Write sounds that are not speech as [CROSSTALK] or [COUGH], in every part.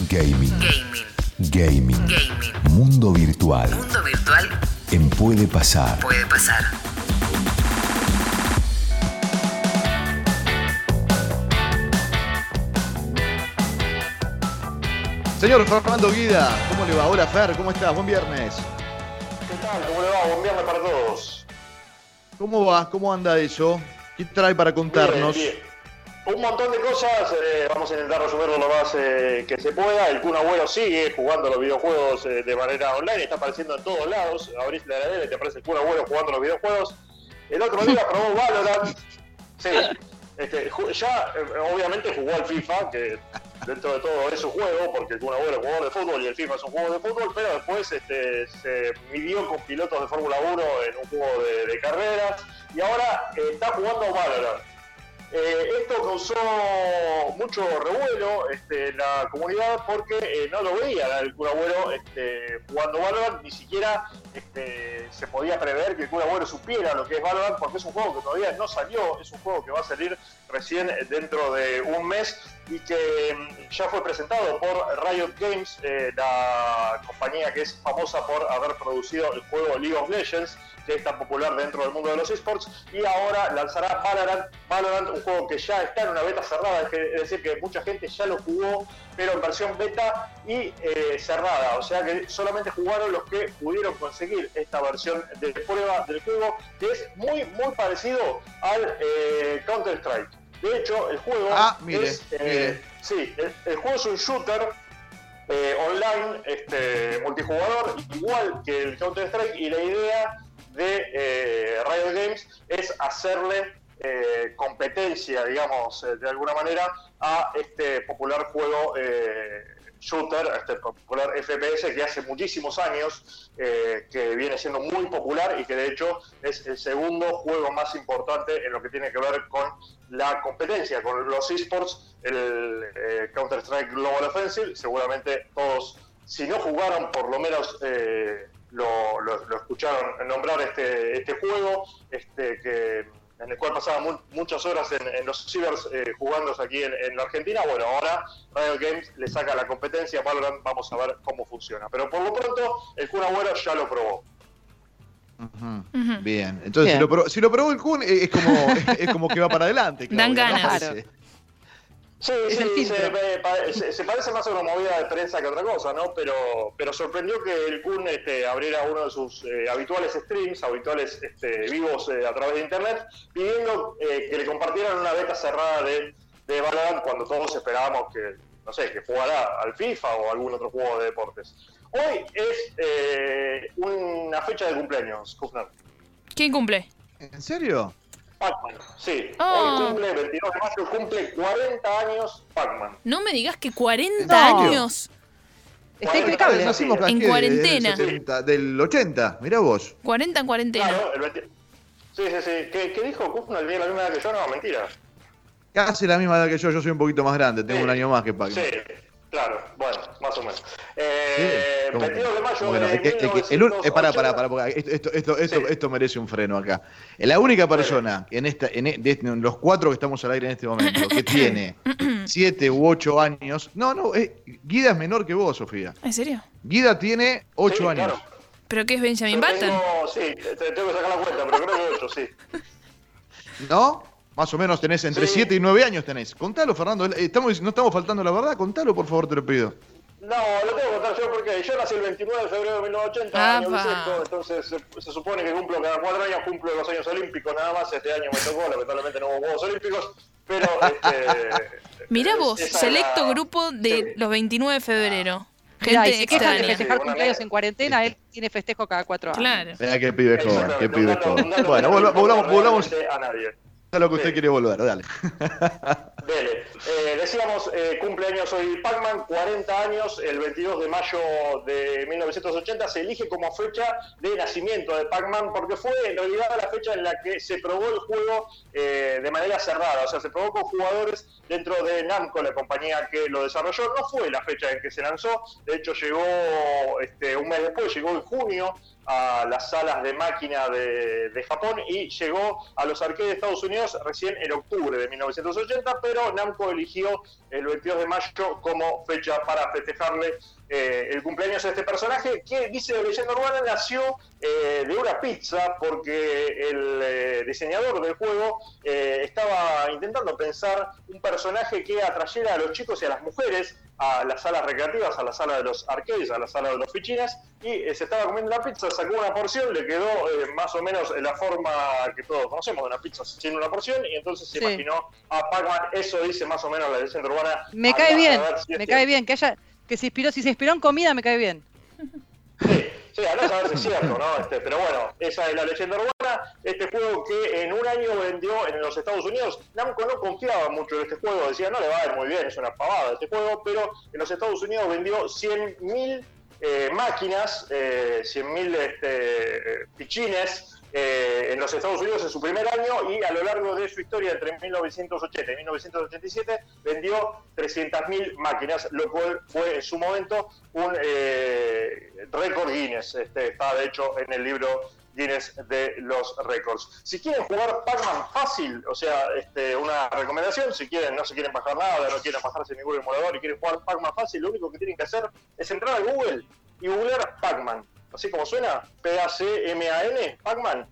Gaming. Gaming. Gaming. Gaming. Mundo virtual. Mundo virtual En Puede Pasar. puede pasar. Señor Fernando Guida, ¿cómo le va? Hola Fer, ¿cómo estás? Buen viernes. ¿Qué tal? ¿Cómo le va? Buen viernes para todos. ¿Cómo va? ¿Cómo anda eso? ¿Qué trae para contarnos? Bien, bien. Un montón de cosas, eh, vamos a intentar resumirlo lo más eh, que se pueda. El Kun Agüero sigue jugando los videojuegos eh, de manera online, está apareciendo en todos lados. Abrís la heladera y te aparece el Kun Agüero jugando los videojuegos. El otro día [LAUGHS] probó Valorant. Sí, este, ya eh, obviamente jugó al FIFA, que dentro de todo es un juego, porque el Kun Agüero es jugador de fútbol y el FIFA es un juego de fútbol, pero después este, se midió con pilotos de Fórmula 1 en un juego de, de carreras y ahora está jugando Valorant. Eh, esto causó mucho revuelo este, en la comunidad porque eh, no lo veían al Kun Agüero este, jugando Valorant, ni siquiera este, se podía prever que el Kun Agüero supiera lo que es Valorant porque es un juego que todavía no salió, es un juego que va a salir recién dentro de un mes y que mm, ya fue presentado por Riot Games, eh, la compañía que es famosa por haber producido el juego League of Legends, que es tan popular dentro del mundo de los esports, y ahora lanzará Valorant, Valorant, un juego que ya está en una beta cerrada, es, decir, que mucha gente ya lo jugó, pero en versión beta y eh, cerrada, o sea que solamente jugaron los que pudieron conseguir esta versión de prueba del juego, que es muy, muy parecido al eh, Counter-Strike. De hecho, el juego Ah, mire, es... eh, mire. Sí, el, el juego es un shooter eh, online, este, multijugador, igual que el Counter-Strike, y la idea de eh, Riot Games es hacerle eh, competencia, digamos, eh, de alguna manera, a este popular juego eh, shooter, a este popular FPS que hace muchísimos años que viene siendo muy popular y que de hecho es el segundo juego más importante en lo que tiene que ver con la competencia, con los esports, el Counter-Strike Global Offensive, seguramente todos, si no jugaron, por lo menos lo, lo- lo escucharon nombrar este, este juego, este que en el cual pasaban mu- muchas horas en, en los cibers eh, jugándose aquí en, en la Argentina. Bueno, ahora Riot Games le saca la competencia a Valorant, vamos a ver cómo funciona. Pero por lo pronto, el Kun Agüero ya lo probó. Bien, entonces Bien. Si, lo probó, si lo probó el Kun, eh, es como, [LAUGHS] es, es como que va para adelante. Dan ganas. Sí, Es sí, se- se parece más a una movida de prensa que otra cosa, ¿no? Pero, pero sorprendió que el Kun este, abriera uno de sus eh, habituales streams, habituales este, vivos eh, a través de internet, pidiendo eh, que le compartieran una beta cerrada de, de Valorant cuando todos esperábamos que, no sé, que jugara al FIFA o algún otro juego de deportes. Hoy es eh, una fecha de cumpleaños, Kufner. ¿Quién cumple? ¿En serio? Pac-Man, sí. Oh. Hoy cumple, 22 de mayo, cumple 40 años Pac-Man. No me digas que 40 No. años. Está impecable. Nacimos En cuarentena. Del, 70, del 80, mirá vos. 40 en cuarentena. Claro, el 20 Sí, sí, sí. ¿Qué, qué dijo Kufner? ¿Tiene la misma edad que yo? No, mentira. Casi la misma edad que yo, yo soy un poquito más grande, tengo Sí. un año más que Pac. Sí, claro. Bueno, más o menos. Eh, ¿Cómo que 22 de mayo Bueno, de es que- es que el eh, pará, pará, 1980. pará, porque esto, esto, esto, Sí. esto merece un freno acá. La única persona en esta, en, e- de este- en los cuatro que estamos al aire en este momento, que [COUGHS] tiene [COUGHS] siete u ocho años. No, no, eh, Guida es menor que vos, Sofía. ¿En serio? Guida tiene ocho Sí, años. claro. ¿Pero qué es Benjamin Yo Button? tengo- sí, te- te- tengo que sacar la cuenta, pero creo que 8, sí. [LAUGHS] ¿No? Más o menos tenés entre Sí. 7 y 9 años tenés. Contalo, Fernando. eh, Estamos, no estamos faltando la verdad. Contalo, por favor, te lo pido. No, lo tengo que contar yo porque yo nací el 29 de febrero de 1980, año Apa. bisiesto, entonces se, se supone que cumplo cada cuatro años, cumplo los años olímpicos nada más, este año me tocó, lamentablemente no hubo Juegos Olímpicos, pero este... [LAUGHS] Mirá es- vos, selecto era- grupo de Sí. los 29 de febrero. Mirá, y Gente se quejan de festejar Sí, cumpleaños en cuarentena, él tiene festejo cada cuatro años. Claro. Mirá qué pibe joven, qué pibe joven. Bueno, volvamos, volvamos a nadie. a lo que usted Sí. quiere volver, dale. Dele. Eh, decíamos, eh, cumpleaños hoy Pac-Man, 40 años, el 22 de mayo de 1980 se elige como fecha de nacimiento de Pac-Man porque fue en realidad la fecha en la que se probó el juego eh, de manera cerrada, o sea, se probó con jugadores dentro de Namco, la compañía que lo desarrolló. No fue la fecha en que se lanzó, de hecho llegó este, un mes después, llegó en junio a las salas de máquina de, Japón y llegó a los arcades de Estados Unidos recién en octubre de 1980, pero Namco eligió el 22 de mayo como fecha para festejarle eh, el cumpleaños de este personaje que, dice de leyenda urbana, nació eh, de una pizza porque el eh, diseñador del juego estaba intentando pensar un personaje que atrayera a los chicos y a las mujeres a las salas recreativas, a la sala de los arcades, a la sala de los fichines, y se estaba comiendo la pizza, sacó una porción, le quedó más o menos en la forma que todos conocemos de una pizza sin una porción, y entonces se Sí. imaginó a Pac-Man, eso dice más o menos la leyenda urbana. Me cae bien, si me este- cae bien. Que haya, que se inspiró, si se inspiró en comida, me cae bien. Sí, sí, andá a saber si es cierto, ¿no? Este, pero bueno, esa es la leyenda urbana. Este juego que en un año vendió en los Estados Unidos, Namco no confiaba mucho en este juego, decía, no le va a ir muy bien, es una pavada este juego, pero en los Estados Unidos vendió 100.000 eh, máquinas, eh, 100.000 este, pichines. Eh, en los Estados Unidos en su primer año y a lo largo de su historia entre 1980 y 1987 vendió 300.000 máquinas, lo cual fue en su momento un eh, récord Guinness. Este, está de hecho en el libro Guinness de los récords. Si quieren jugar Pac-Man fácil, o sea, este, una recomendación, si quieren, no se quieren bajar nada, no quieren bajarse ningún emulador y quieren jugar Pac-Man fácil, lo único que tienen que hacer es entrar a Google y googlear Pac-Man. Así como suena, P-A-C-M-A-N, Pac-Man.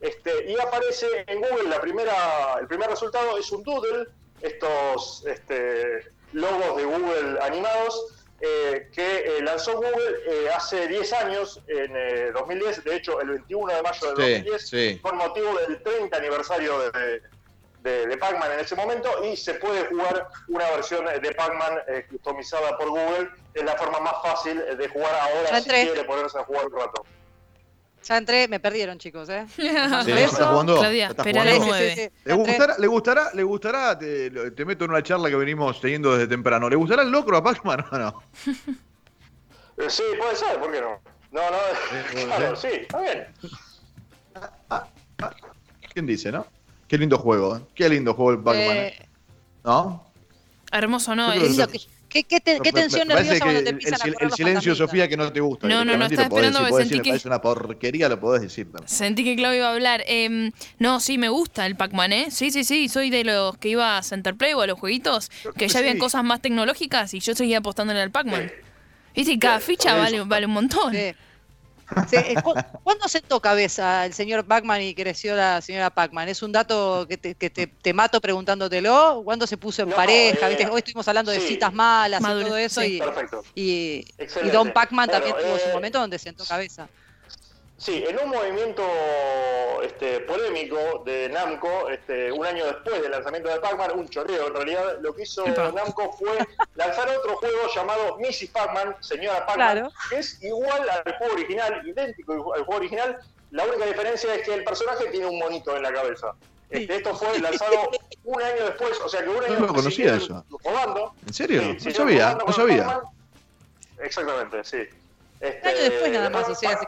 Este, y aparece en Google la primera, el primer resultado es un doodle, estos este, logos de Google animados, eh, que eh, lanzó Google eh, hace 10 años, en eh, 2010, de hecho el 21 de mayo de Sí, 2010, sí. con motivo del 30 aniversario de, de, de Pac-Man en ese momento, y se puede jugar una versión de Pac-Man eh, customizada por Google, es la forma más fácil de jugar ahora Ya si entré. quiere ponerse a jugar un rato. Ya entré, me perdieron, chicos, ¿eh? [LAUGHS] ¿Le gustará, le gustará, le gustará, te, te meto en una charla que venimos teniendo desde temprano, ¿le gustará el locro a Pac-Man o no? [LAUGHS] Eh, sí, puede ser, ¿por qué no? No, no, puede [LAUGHS] claro, sí, está bien. ¿Quién dice, no? Qué lindo juego, ¿eh? qué lindo juego el Pac-Man, ¿eh? Eh, ¿no? Hermoso, ¿no? Es- lindo, ¿Qué, qué, qué te- tensión nerviosa cuando que te el, empiezan a el- correr el los silencio, fantasmitas. Sofía, que no te gusta. No, no, no, estaba esperando decir, porque sentí decir, me que- parece una porquería, lo podés decir. también. Sentí que Claudio iba a hablar. Em, no, sí, me gusta el Pac-Man, ¿eh? Sí, sí, sí. Soy de los que iba a Centerplay o a los jueguitos, que ya sí. habían cosas más tecnológicas y yo seguía apostándole al Pac-Man. Viste, y cada ficha vale, vale un montón. Sí. Eh, ¿cu- ¿Cuándo sentó cabeza el señor Pac-Man y creció la señora Pac-Man? ¿Es un dato que te, que te, te mato preguntándotelo? ¿Cuándo se puso en No, pareja? eh, ¿Viste? Hoy estuvimos hablando de citas malas Madurez, y todo eso. sí. Y, Perfecto. y, y Excelente. Don Pac-Man Bueno, también tuvo su eh, momento donde sentó cabeza. Sí, en un movimiento este, polémico de Namco, este, un año después del lanzamiento de Pac-Man, un chorreo en realidad, lo que hizo Epa. Namco fue [LAUGHS] lanzar otro juego llamado Mrs. Pac-Man, Señora Pac-Man, Claro. que es igual al juego original, idéntico al juego original. La única diferencia es que el personaje tiene un monito en la cabeza. Este, esto fue lanzado un año después, o sea que un año No lo después conocía eso. Rodando. ¿En serio? Sí, no sabía, no sabía. Pac-Man. Exactamente, sí. Este, año después nada más, o sea, se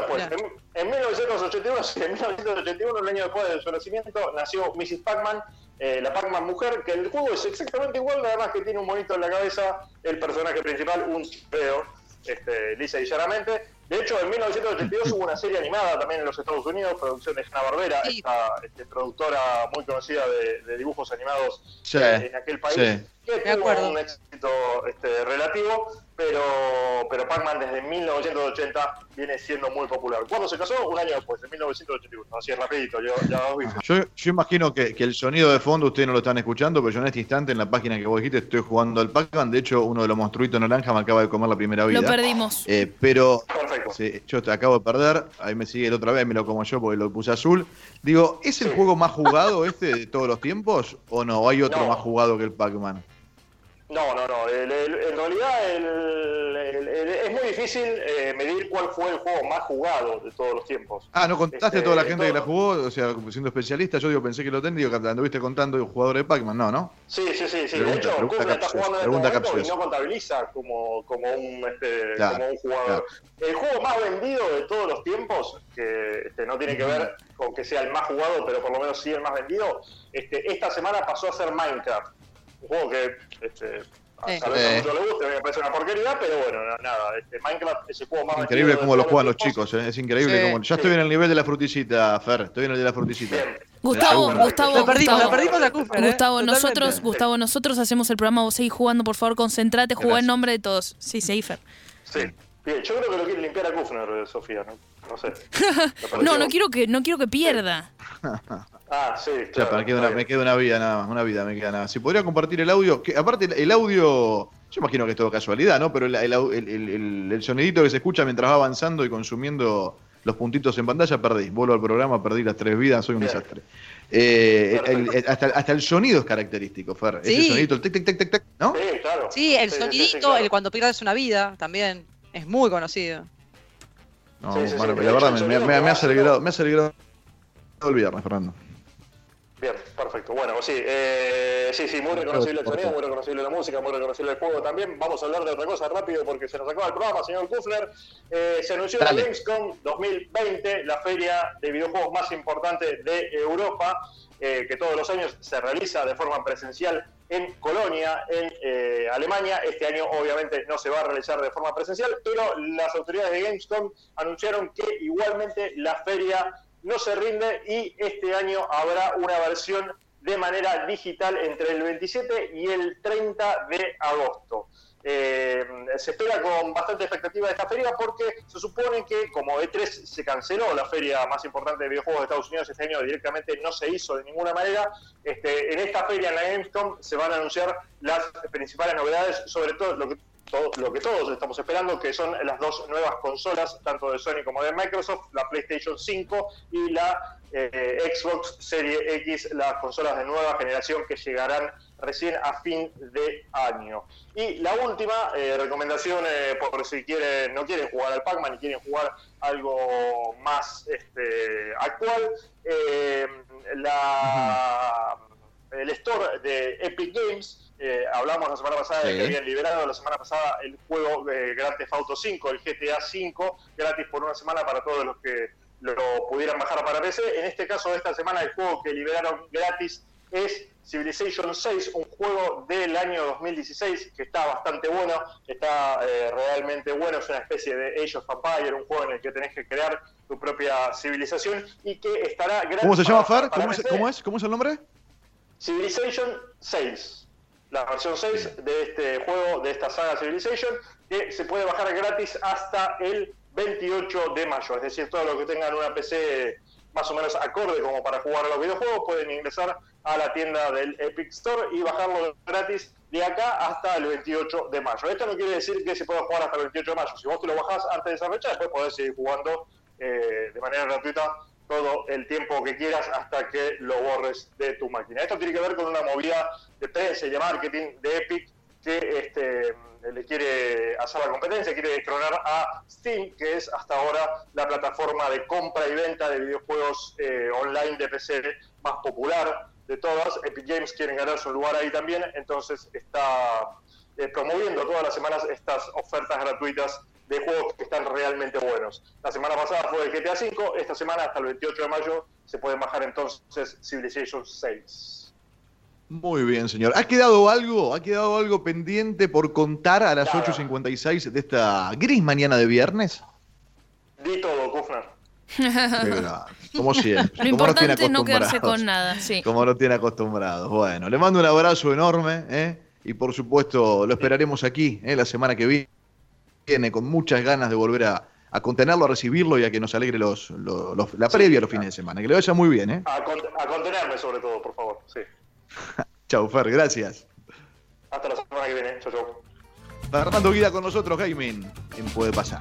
después, Mirá. en, en 1981, sí, [LAUGHS] en 1981, un año después de su nacimiento, nació Mrs. Pac-Man, eh, la Pac-Man mujer, que el juego es exactamente igual, nada más que tiene un monito en la cabeza, el personaje principal, un chipeo, este, lisa y llanamente. De hecho, en 1982 hubo una serie animada también en los Estados Unidos, producción de Hanna-Barbera, Sí. esta este, productora muy conocida de, de dibujos animados Sí, eh, en aquel país, sí. que Me tuvo acuerdo. un éxito este, relativo, pero, pero Pac-Man desde 1980 viene siendo muy popular. ¿Cuándo se casó? Un año después, en 1981. Así es rapidito, yo, ya os dije. Yo, yo imagino que, que el sonido de fondo ustedes no lo están escuchando, pero yo en este instante en la página que vos dijiste estoy jugando al Pac-Man. De hecho, uno de los monstruitos naranja me acaba de comer la primera vida. Lo perdimos. Eh, pero Perfecto. sí, yo te acabo de perder. Ahí me sigue el otra vez, me lo como yo porque lo puse azul. Digo, ¿es el Sí. juego más jugado este de todos los tiempos? ¿O no? ¿Hay otro No. más jugado que el Pac-Man? No, no, no. El- el- en realidad el- es muy difícil eh, medir cuál fue el juego más jugado de todos los tiempos. Ah, ¿no contaste Este, a toda la gente que la jugó? O sea, siendo especialista, yo digo, pensé que lo digo, que anduviste contando jugadores de Pac-Man. No, ¿no? Sí, sí, sí, sí. Pregunta- de hecho, pregunta está jugando en este pregunta momento y no contabiliza como, como, un, este, Claro, como un jugador. El juego más vendido de todos los tiempos, que este, no tiene que ver con que sea el más jugado, pero por lo menos sí el más vendido, este, esta semana pasó a ser Minecraft. Un juego que este, Sí. A Sí. a muchos les gusta, me parece una porquería, pero bueno, na- nada. Este, Minecraft es el juego más Increíble cómo lo juegan los chicos, ¿eh? es increíble Sí. cómo. Ya estoy en el nivel de la fruticita, Fer, estoy en el de la fruticita. Bien. Gustavo. Gustavo, La perdimos, Gustavo. la perdimos ¿eh? Gustavo, nosotros, Gustavo, nosotros hacemos el programa, vos seguís jugando, por favor, concentrate, jugá en nombre de todos. Sí, Seifer. Sí. Bien, yo creo que lo quiere limpiar a Kufner, eh, Sofía, ¿no? No sé. [LAUGHS] ¿Te No, no quiero que, no quiero que pierda. [LAUGHS] Ah, sí, Ya, claro. me, queda una, me queda una vida nada más, una vida me queda nada. más. Si podría compartir el audio, que aparte el, audio, yo imagino que es todo casualidad, ¿no? Pero el, el, au- el- el- el- el sonidito que se escucha mientras va avanzando y consumiendo los puntitos en pantalla, perdí. Vuelvo al programa, perdí las tres vidas, soy un Bien. desastre. Eh, el- Perfecto. el- hasta, hasta el sonido es característico, Fer. Ese Sí. sonidito, el tic, tic, tic, tic, tic, ¿no? Sí, claro. Sí, el Sí, sí, sí, sonidito, claro. el cuando pierdes una vida, también es muy conocido. No, Sí, sí, sí, bueno, de la verdad me, me- me va ha celebrado, me ha el viernes, Fernando. Bien, perfecto. Bueno, sí, eh, sí, sí, muy reconocible el sonido, muy reconocible la música, muy reconocible el juego también. Vamos a hablar de otra cosa rápido porque se nos acaba el programa, señor Kufner. Eh, se anunció la. Gamescom 2020, la feria de videojuegos más importante de Europa, eh, que todos los años se realiza de forma presencial en Colonia, en eh, Alemania. Este año obviamente no se va a realizar de forma presencial, pero las autoridades de Gamescom anunciaron que igualmente la feria no se rinde y este año habrá una versión de manera digital entre el 27 y el 30 de agosto. Eh, se espera con bastante expectativa esta feria porque se supone que como E3 se canceló la feria más importante de videojuegos de Estados Unidos este año directamente no se hizo de ninguna manera este, en esta feria en la Gamescom se van a anunciar las principales novedades sobre todo lo que lo que todos estamos esperando, que son las dos nuevas consolas, tanto de Sony como de Microsoft, la PlayStation 5 y la eh, Xbox Serie X, las consolas de nueva generación que llegarán recién a fin de año. Y la última eh, recomendación, eh, por si quieren, no quieren jugar al Pac-Man y quieren jugar algo más este, actual, la, el store de Epic Games, eh, hablamos la semana pasada de que habían liberado la semana pasada el juego Grand Theft Auto 5, el GTA 5, gratis por una semana para todos los que lo pudieran bajar para PC. En este caso, esta semana el juego que liberaron gratis es Civilization 6, un juego del año 2016 que está bastante bueno, está eh, realmente bueno, es una especie de Age of Empire, un juego en el que tenés que crear tu propia civilización y que estará gratis. ¿Cómo se llama, para- Fer? para ¿Cómo es. ¿Cómo es? ¿Cómo es el nombre? Civilization 6, la versión 6 de este juego, de esta saga Civilization, que se puede bajar gratis hasta el 28 de mayo. Es decir, todos los que tengan una PC más o menos acorde como para jugar a los videojuegos pueden ingresar a la tienda del Epic Store y bajarlo gratis de acá hasta el 28 de mayo. Esto no quiere decir que se pueda jugar hasta el 28 de mayo. Si vos te lo bajás antes de esa fecha, después podés seguir jugando eh, de manera gratuita todo el tiempo que quieras hasta que lo borres de tu máquina. Esto tiene que ver con una movida de prensa y de marketing de Epic que este, le quiere hacer la competencia, quiere destronar a Steam, que es hasta ahora la plataforma de compra y venta de videojuegos eh, online de PC más popular de todas. Epic Games quieren ganarse un lugar ahí también, entonces está eh, promoviendo todas las semanas estas ofertas gratuitas de juegos que están realmente buenos. La semana pasada fue el GTA V, esta semana hasta el 28 de mayo se pueden bajar entonces Civilization 6. Muy bien, señor. ¿Ha quedado algo? ¿Ha quedado algo pendiente por contar a las Nada. 8.56 de esta gris mañana de viernes? Di todo, Kufner. [LAUGHS] Grande, Como siempre. Lo como nos tiene importante es no quedarse con nada, sí. Como no tiene acostumbrados. Bueno, le mando un abrazo enorme, ¿eh? Y por supuesto, lo esperaremos aquí, ¿eh? La semana que viene, con muchas ganas de volver a, a contenerlo, a recibirlo y a que nos alegre los, los- los- la previa a los fines de semana. Que le vaya muy bien, ¿eh? A, con- a contenerme sobre todo, por favor. Sí. [LAUGHS] Chau, Fer, gracias. Hasta la semana que viene. Chau, chau. Fernando Guida con nosotros, Gaming, en Puede Pasar.